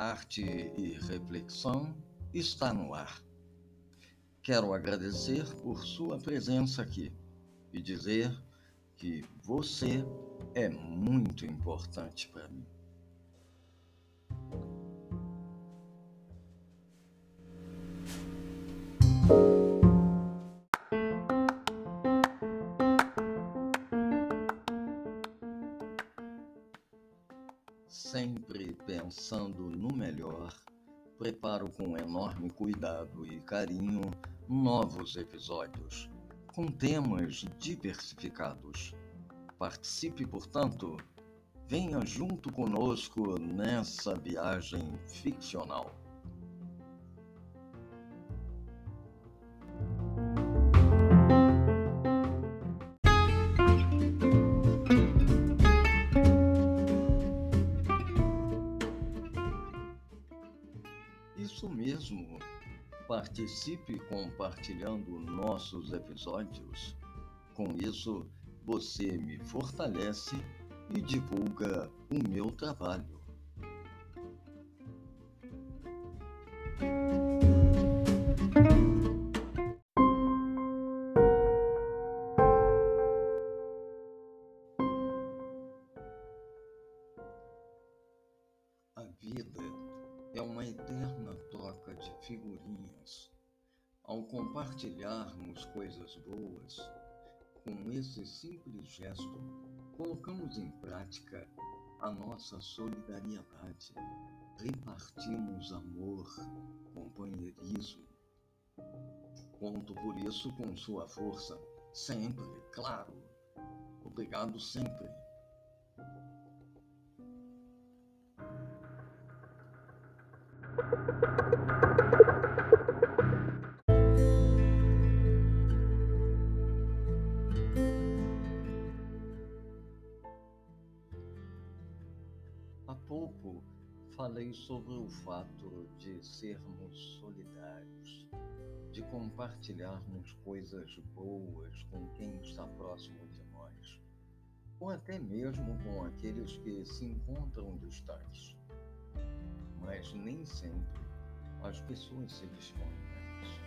Arte e Reflexão está no ar. Quero agradecer por sua presença aqui e dizer que você é muito importante para mim. Preparo com enorme cuidado e carinho novos episódios, com temas diversificados. Participe, portanto, venha junto conosco nessa viagem ficcional. Participe compartilhando nossos episódios. Com isso, você me fortalece e divulga o meu trabalho. A vida é uma eterna troca de figurinhas. Ao compartilharmos coisas boas, com esse simples gesto, colocamos em prática a nossa solidariedade. Repartimos amor, companheirismo. Conto por isso com sua força, sempre, claro. Obrigado sempre. Falei sobre o fato de sermos solidários, de compartilharmos coisas boas com quem está próximo de nós, ou até mesmo com aqueles que se encontram distantes. Mas nem sempre as pessoas se dispõem a isso,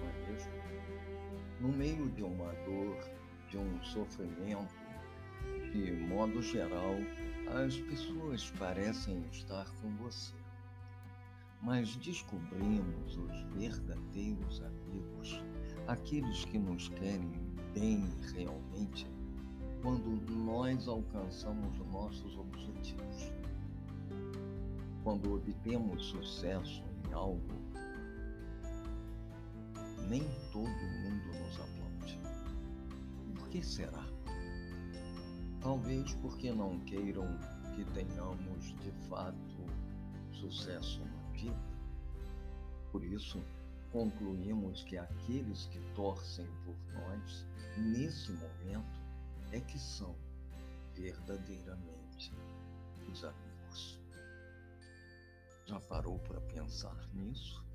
não é mesmo? No meio de uma dor, de um sofrimento, de modo geral, as pessoas parecem estar com você. Mas descobrimos os verdadeiros amigos, aqueles que nos querem bem realmente, quando nós alcançamos nossos objetivos. Quando obtemos sucesso em algo, nem todo mundo nos aplaude. Por que será? Talvez porque não queiram que tenhamos de fato sucesso na vida. Por isso, concluímos que aqueles que torcem por nós, nesse momento, é que são verdadeiramente os amigos. Já parou para pensar nisso?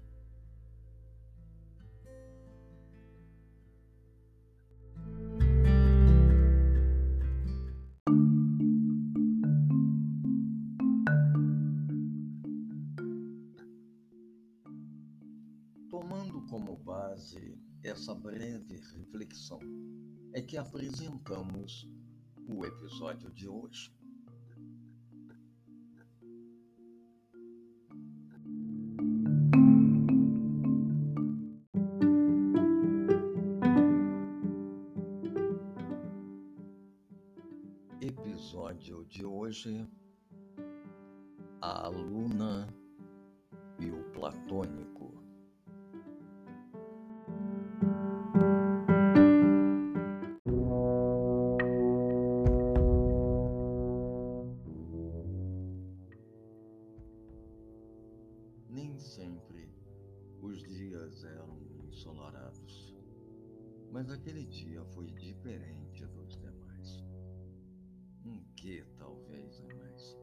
Essa breve reflexão, é que apresentamos o episódio de hoje. Episódio de hoje: Nem sempre os dias eram ensolarados, mas aquele dia foi diferente dos demais. Um que talvez a mais.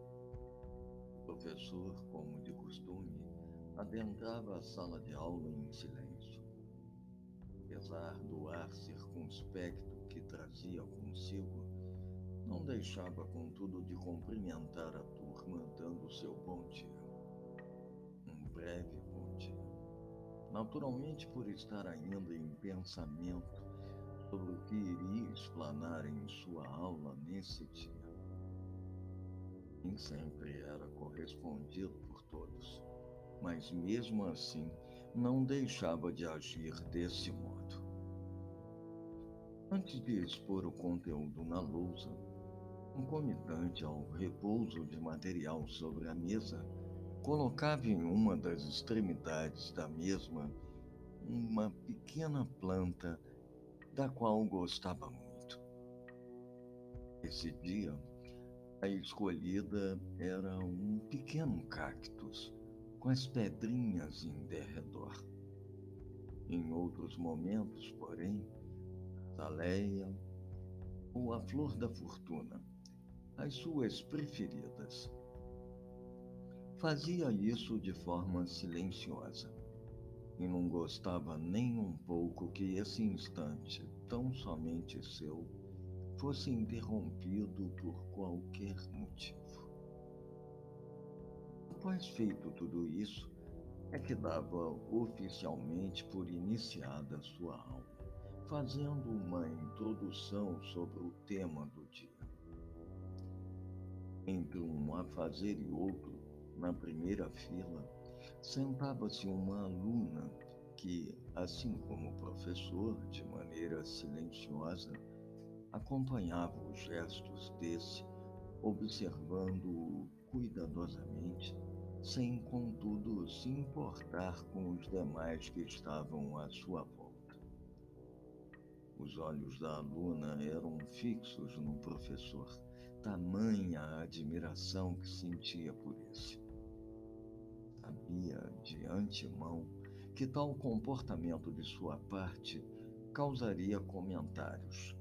O professor, como de costume, adentrava a sala de aula em silêncio. Apesar do ar circunspecto que trazia consigo, não deixava, contudo, de cumprimentar a turma, dando seu bom dia. Um breve bom. Naturalmente, por estar ainda em pensamento sobre o que iria explanar em sua aula nesse dia. Nem sempre era correspondido por todos, mas mesmo assim não deixava de agir desse modo. Antes de expor o conteúdo na lousa, concomitante ao repouso de material sobre a mesa, colocava em uma das extremidades da mesma uma pequena planta da qual gostava muito. Esse dia, a escolhida era um pequeno cactus com as pedrinhas em derredor. Em outros momentos, porém, a zaleia ou a flor da fortuna as suas preferidas. Fazia isso de forma silenciosa e não gostava nem um pouco que esse instante, tão somente seu, fosse interrompido por qualquer motivo. Após feito tudo isso, é que dava oficialmente por iniciada sua aula, fazendo uma introdução sobre o tema do dia. Entre um afazer e outro, na primeira fila, sentava-se uma aluna que, assim como o professor, de maneira silenciosa, acompanhava os gestos desse, observando-o cuidadosamente, sem, contudo, se importar com os demais que estavam à sua volta. Os olhos da aluna eram fixos no professor tamanha a admiração que sentia por esse. Sabia de antemão que tal comportamento de sua parte causaria comentários,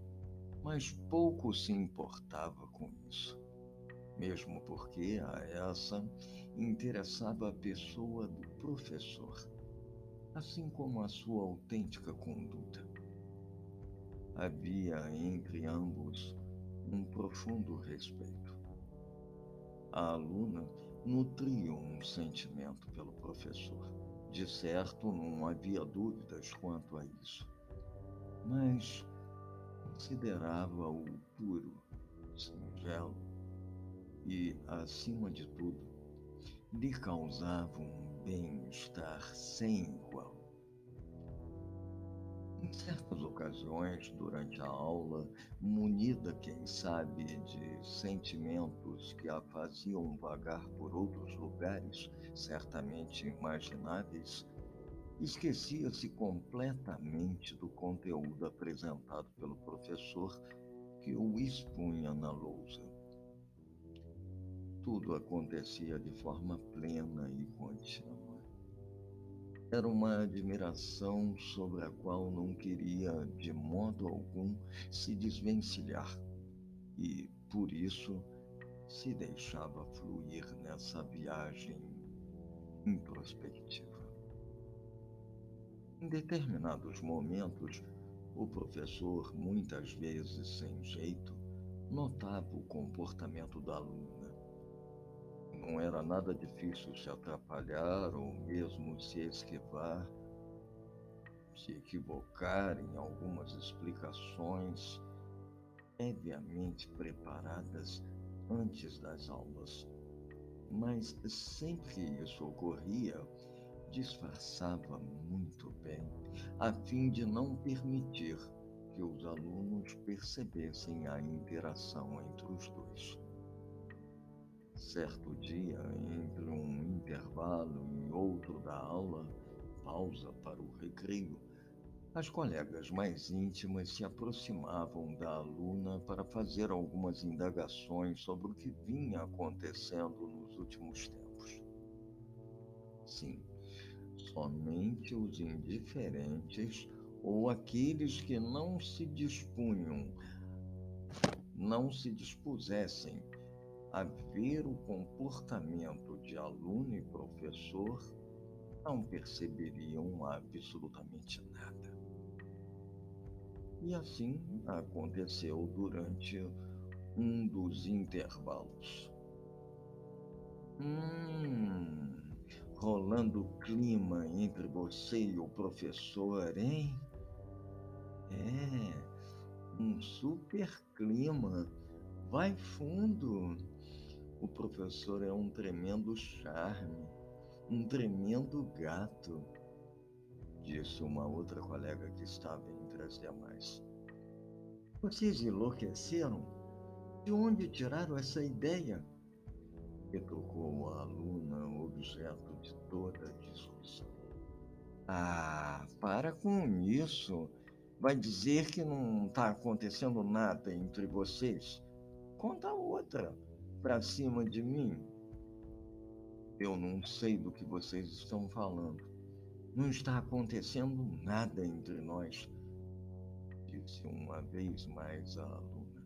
mas pouco se importava com isso, mesmo porque a essa interessava a pessoa do professor, assim como a sua autêntica conduta. Havia entre ambos um profundo respeito. A aluna nutria um sentimento pelo professor. De certo, não havia dúvidas quanto a isso. Mas considerava-o puro, singelo e, acima de tudo, lhe causava um bem-estar sem igual. Em certas ocasiões, durante a aula, munida, quem sabe, de sentimentos que a faziam vagar por outros lugares, certamente imagináveis, esquecia-se completamente do conteúdo apresentado pelo professor que o expunha na lousa. Tudo acontecia de forma plena e contínua. Era uma admiração sobre a qual não queria de modo algum se desvencilhar e, por isso, se deixava fluir nessa viagem introspectiva. Em determinados momentos, o professor, muitas vezes sem jeito, notava o comportamento da aluna não era nada difícil se atrapalhar ou mesmo se esquivar, se equivocar em algumas explicações previamente preparadas antes das aulas. Mas sempre que isso ocorria, disfarçava muito bem, a fim de não permitir que os alunos percebessem a interação entre os dois. Certo dia, entre um intervalo e outro da aula, pausa para o recreio, as colegas mais íntimas se aproximavam da aluna para fazer algumas indagações sobre o que vinha acontecendo nos últimos tempos. Sim, somente os indiferentes ou aqueles que não se dispunham, não se dispusessem a ver o comportamento de aluno e professor, não perceberiam absolutamente nada. E assim aconteceu durante um dos intervalos. Hum, rolando clima entre você e o professor, hein? É, um super clima. Vai fundo. O professor é um tremendo charme, um tremendo gato, disse uma outra colega que estava entre as demais. Vocês enlouqueceram? De onde tiraram essa ideia? Retrucou a aluna, objeto de toda a discussão. Ah, para com isso. Vai dizer que não está acontecendo nada entre vocês? Conta outra para cima de mim. Eu não sei do que vocês estão falando. Não está acontecendo nada entre nós, disse uma vez mais a aluna.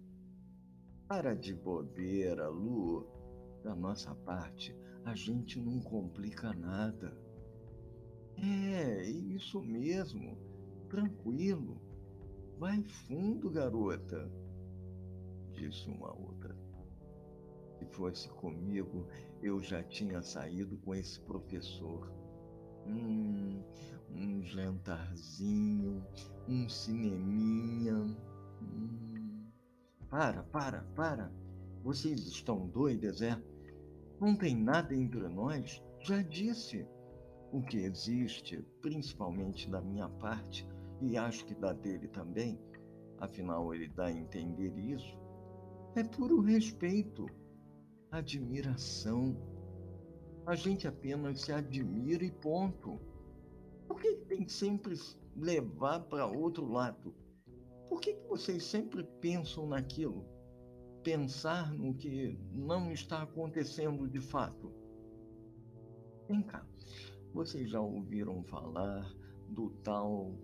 Para de bobeira, Lu. Da nossa parte, a gente não complica nada. É, isso mesmo. Tranquilo. Vai fundo, garota, disse uma outra. Se fosse comigo, eu já tinha saído com esse professor. Hum, um jantarzinho, um cineminha. Hum. Para, para, para. Vocês estão doidas, é? Não tem nada entre nós? Já disse. O que existe, principalmente da minha parte, e acho que da dele também, afinal ele dá a entender isso, é puro respeito, admiração. A gente apenas se admira e ponto. Por que tem que sempre levar para outro lado? Por que, que vocês sempre pensam naquilo? Pensar no que não está acontecendo de fato? Vem cá, vocês já ouviram falar do tal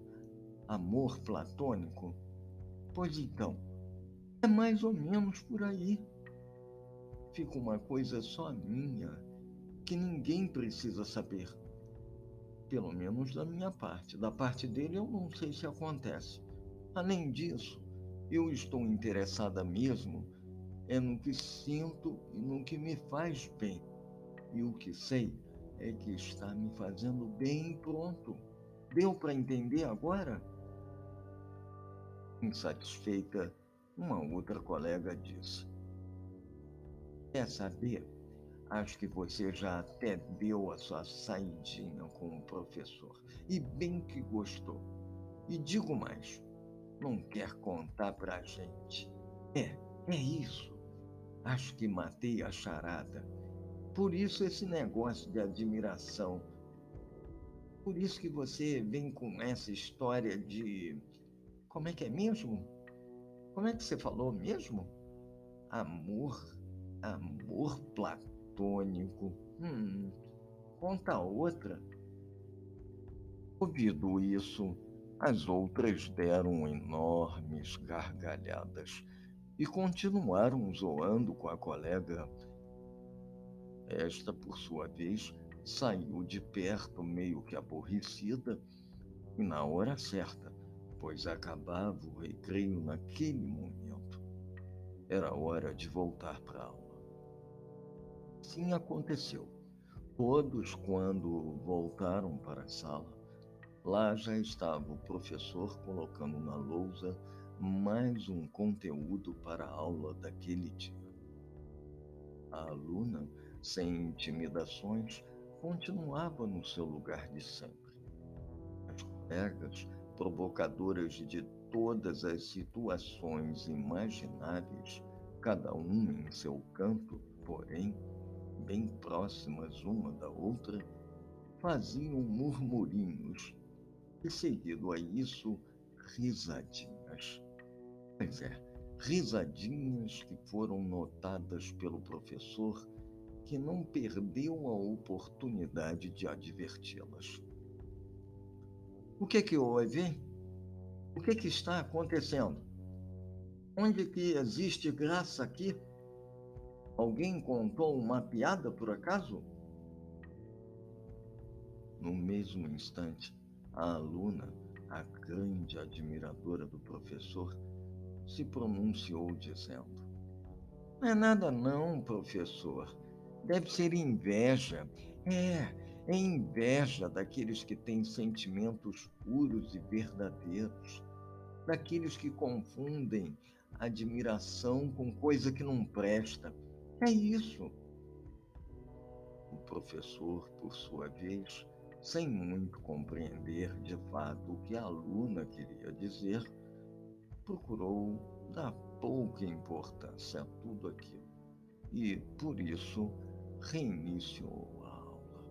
amor platônico? Pois então, é mais ou menos por aí. Fica uma coisa só minha, que ninguém precisa saber. Pelo menos da minha parte. Da parte dele, eu não sei se acontece. Além disso, eu estou interessada mesmo é no que sinto e no que me faz bem. E o que sei é que está me fazendo bem pronto. Deu para entender agora? Insatisfeita, uma outra colega disse: Quer saber? Acho que você já até deu a sua saidinha com o professor. E bem que gostou. E digo mais: não quer contar pra gente. É, é isso. Acho que matei a charada. Por isso esse negócio de admiração. Por isso que você vem com essa história de como é que é mesmo? Como é que você falou mesmo? Amor, amor platônico. Hum, conta outra. Ouvido isso, as outras deram enormes gargalhadas e continuaram zoando com a colega. Esta, por sua vez, saiu de perto, meio que aborrecida, e na hora certa pois acabava o recreio naquele momento. Era hora de voltar para aula. Sim aconteceu. Todos, quando voltaram para a sala, lá já estava o professor colocando na lousa mais um conteúdo para a aula daquele dia. A aluna, sem intimidações, continuava no seu lugar de sempre. As colegas provocadoras de todas as situações imagináveis, cada uma em seu canto, porém, bem próximas uma da outra, faziam murmurinhos e, seguido a isso, risadinhas. Pois é, risadinhas que foram notadas pelo professor, que não perdeu a oportunidade de adverti-las. O que que houve? O que que está acontecendo? Onde que existe graça aqui? Alguém contou uma piada por acaso? No mesmo instante, a aluna, a grande admiradora do professor, se pronunciou dizendo: Não é nada não, professor. Deve ser inveja. É, é inveja daqueles que têm sentimentos puros e verdadeiros, daqueles que confundem admiração com coisa que não presta. É isso. O professor, por sua vez, sem muito compreender de fato o que a aluna queria dizer, procurou dar pouca importância a tudo aquilo e, por isso, reiniciou a aula.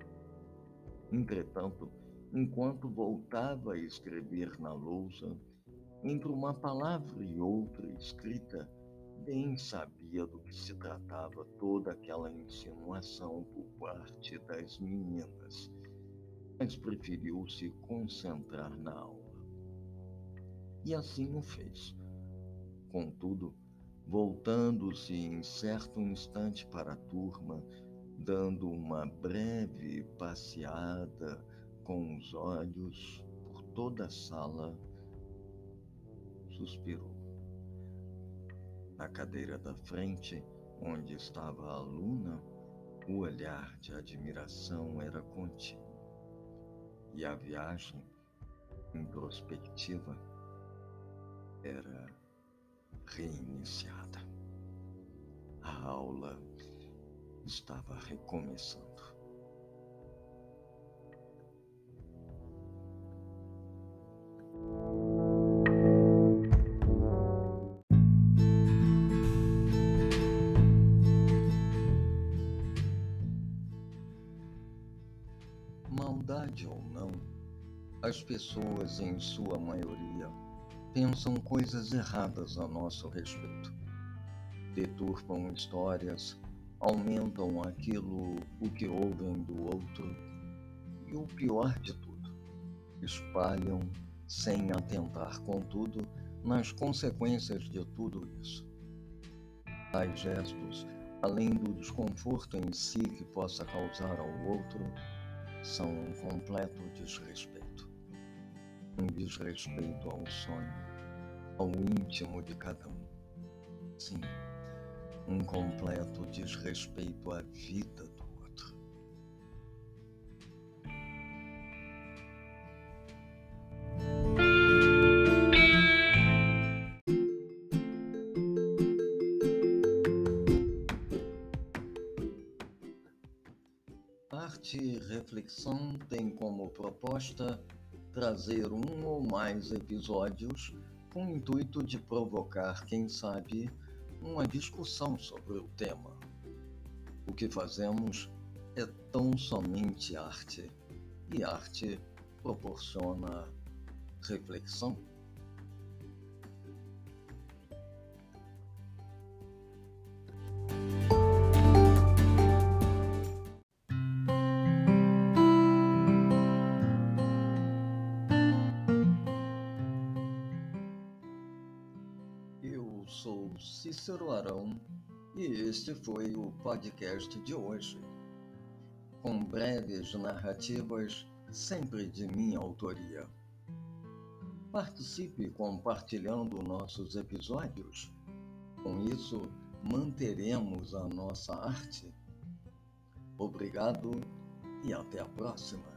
Entretanto, enquanto voltava a escrever na lousa, entre uma palavra e outra escrita, bem sabia do que se tratava toda aquela insinuação por parte das meninas, mas preferiu se concentrar na aula. E assim o fez. Contudo, voltando-se em certo instante para a turma, dando uma breve passeada com os olhos por toda a sala, suspirou. Na cadeira da frente, onde estava a aluna, o olhar de admiração era contínuo. E a viagem introspectiva era reiniciada. A aula estava recomeçando. As pessoas, em sua maioria, pensam coisas erradas a nosso respeito. Deturpam histórias, aumentam aquilo o que ouvem do outro e o pior de tudo, espalham sem atentar, contudo, nas consequências de tudo isso. Tais gestos, além do desconforto em si que possa causar ao outro, são um completo desrespeito um desrespeito ao sonho, ao íntimo de cada um. Sim, um completo desrespeito à vida do outro. Arte e reflexão tem como proposta trazer um ou mais episódios com o intuito de provocar, quem sabe, uma discussão sobre o tema. O que fazemos é tão somente arte, e arte proporciona reflexão. Sou Cícero Arão e este foi o podcast de hoje, com breves narrativas sempre de minha autoria. Participe compartilhando nossos episódios. Com isso, manteremos a nossa arte. Obrigado e até a próxima.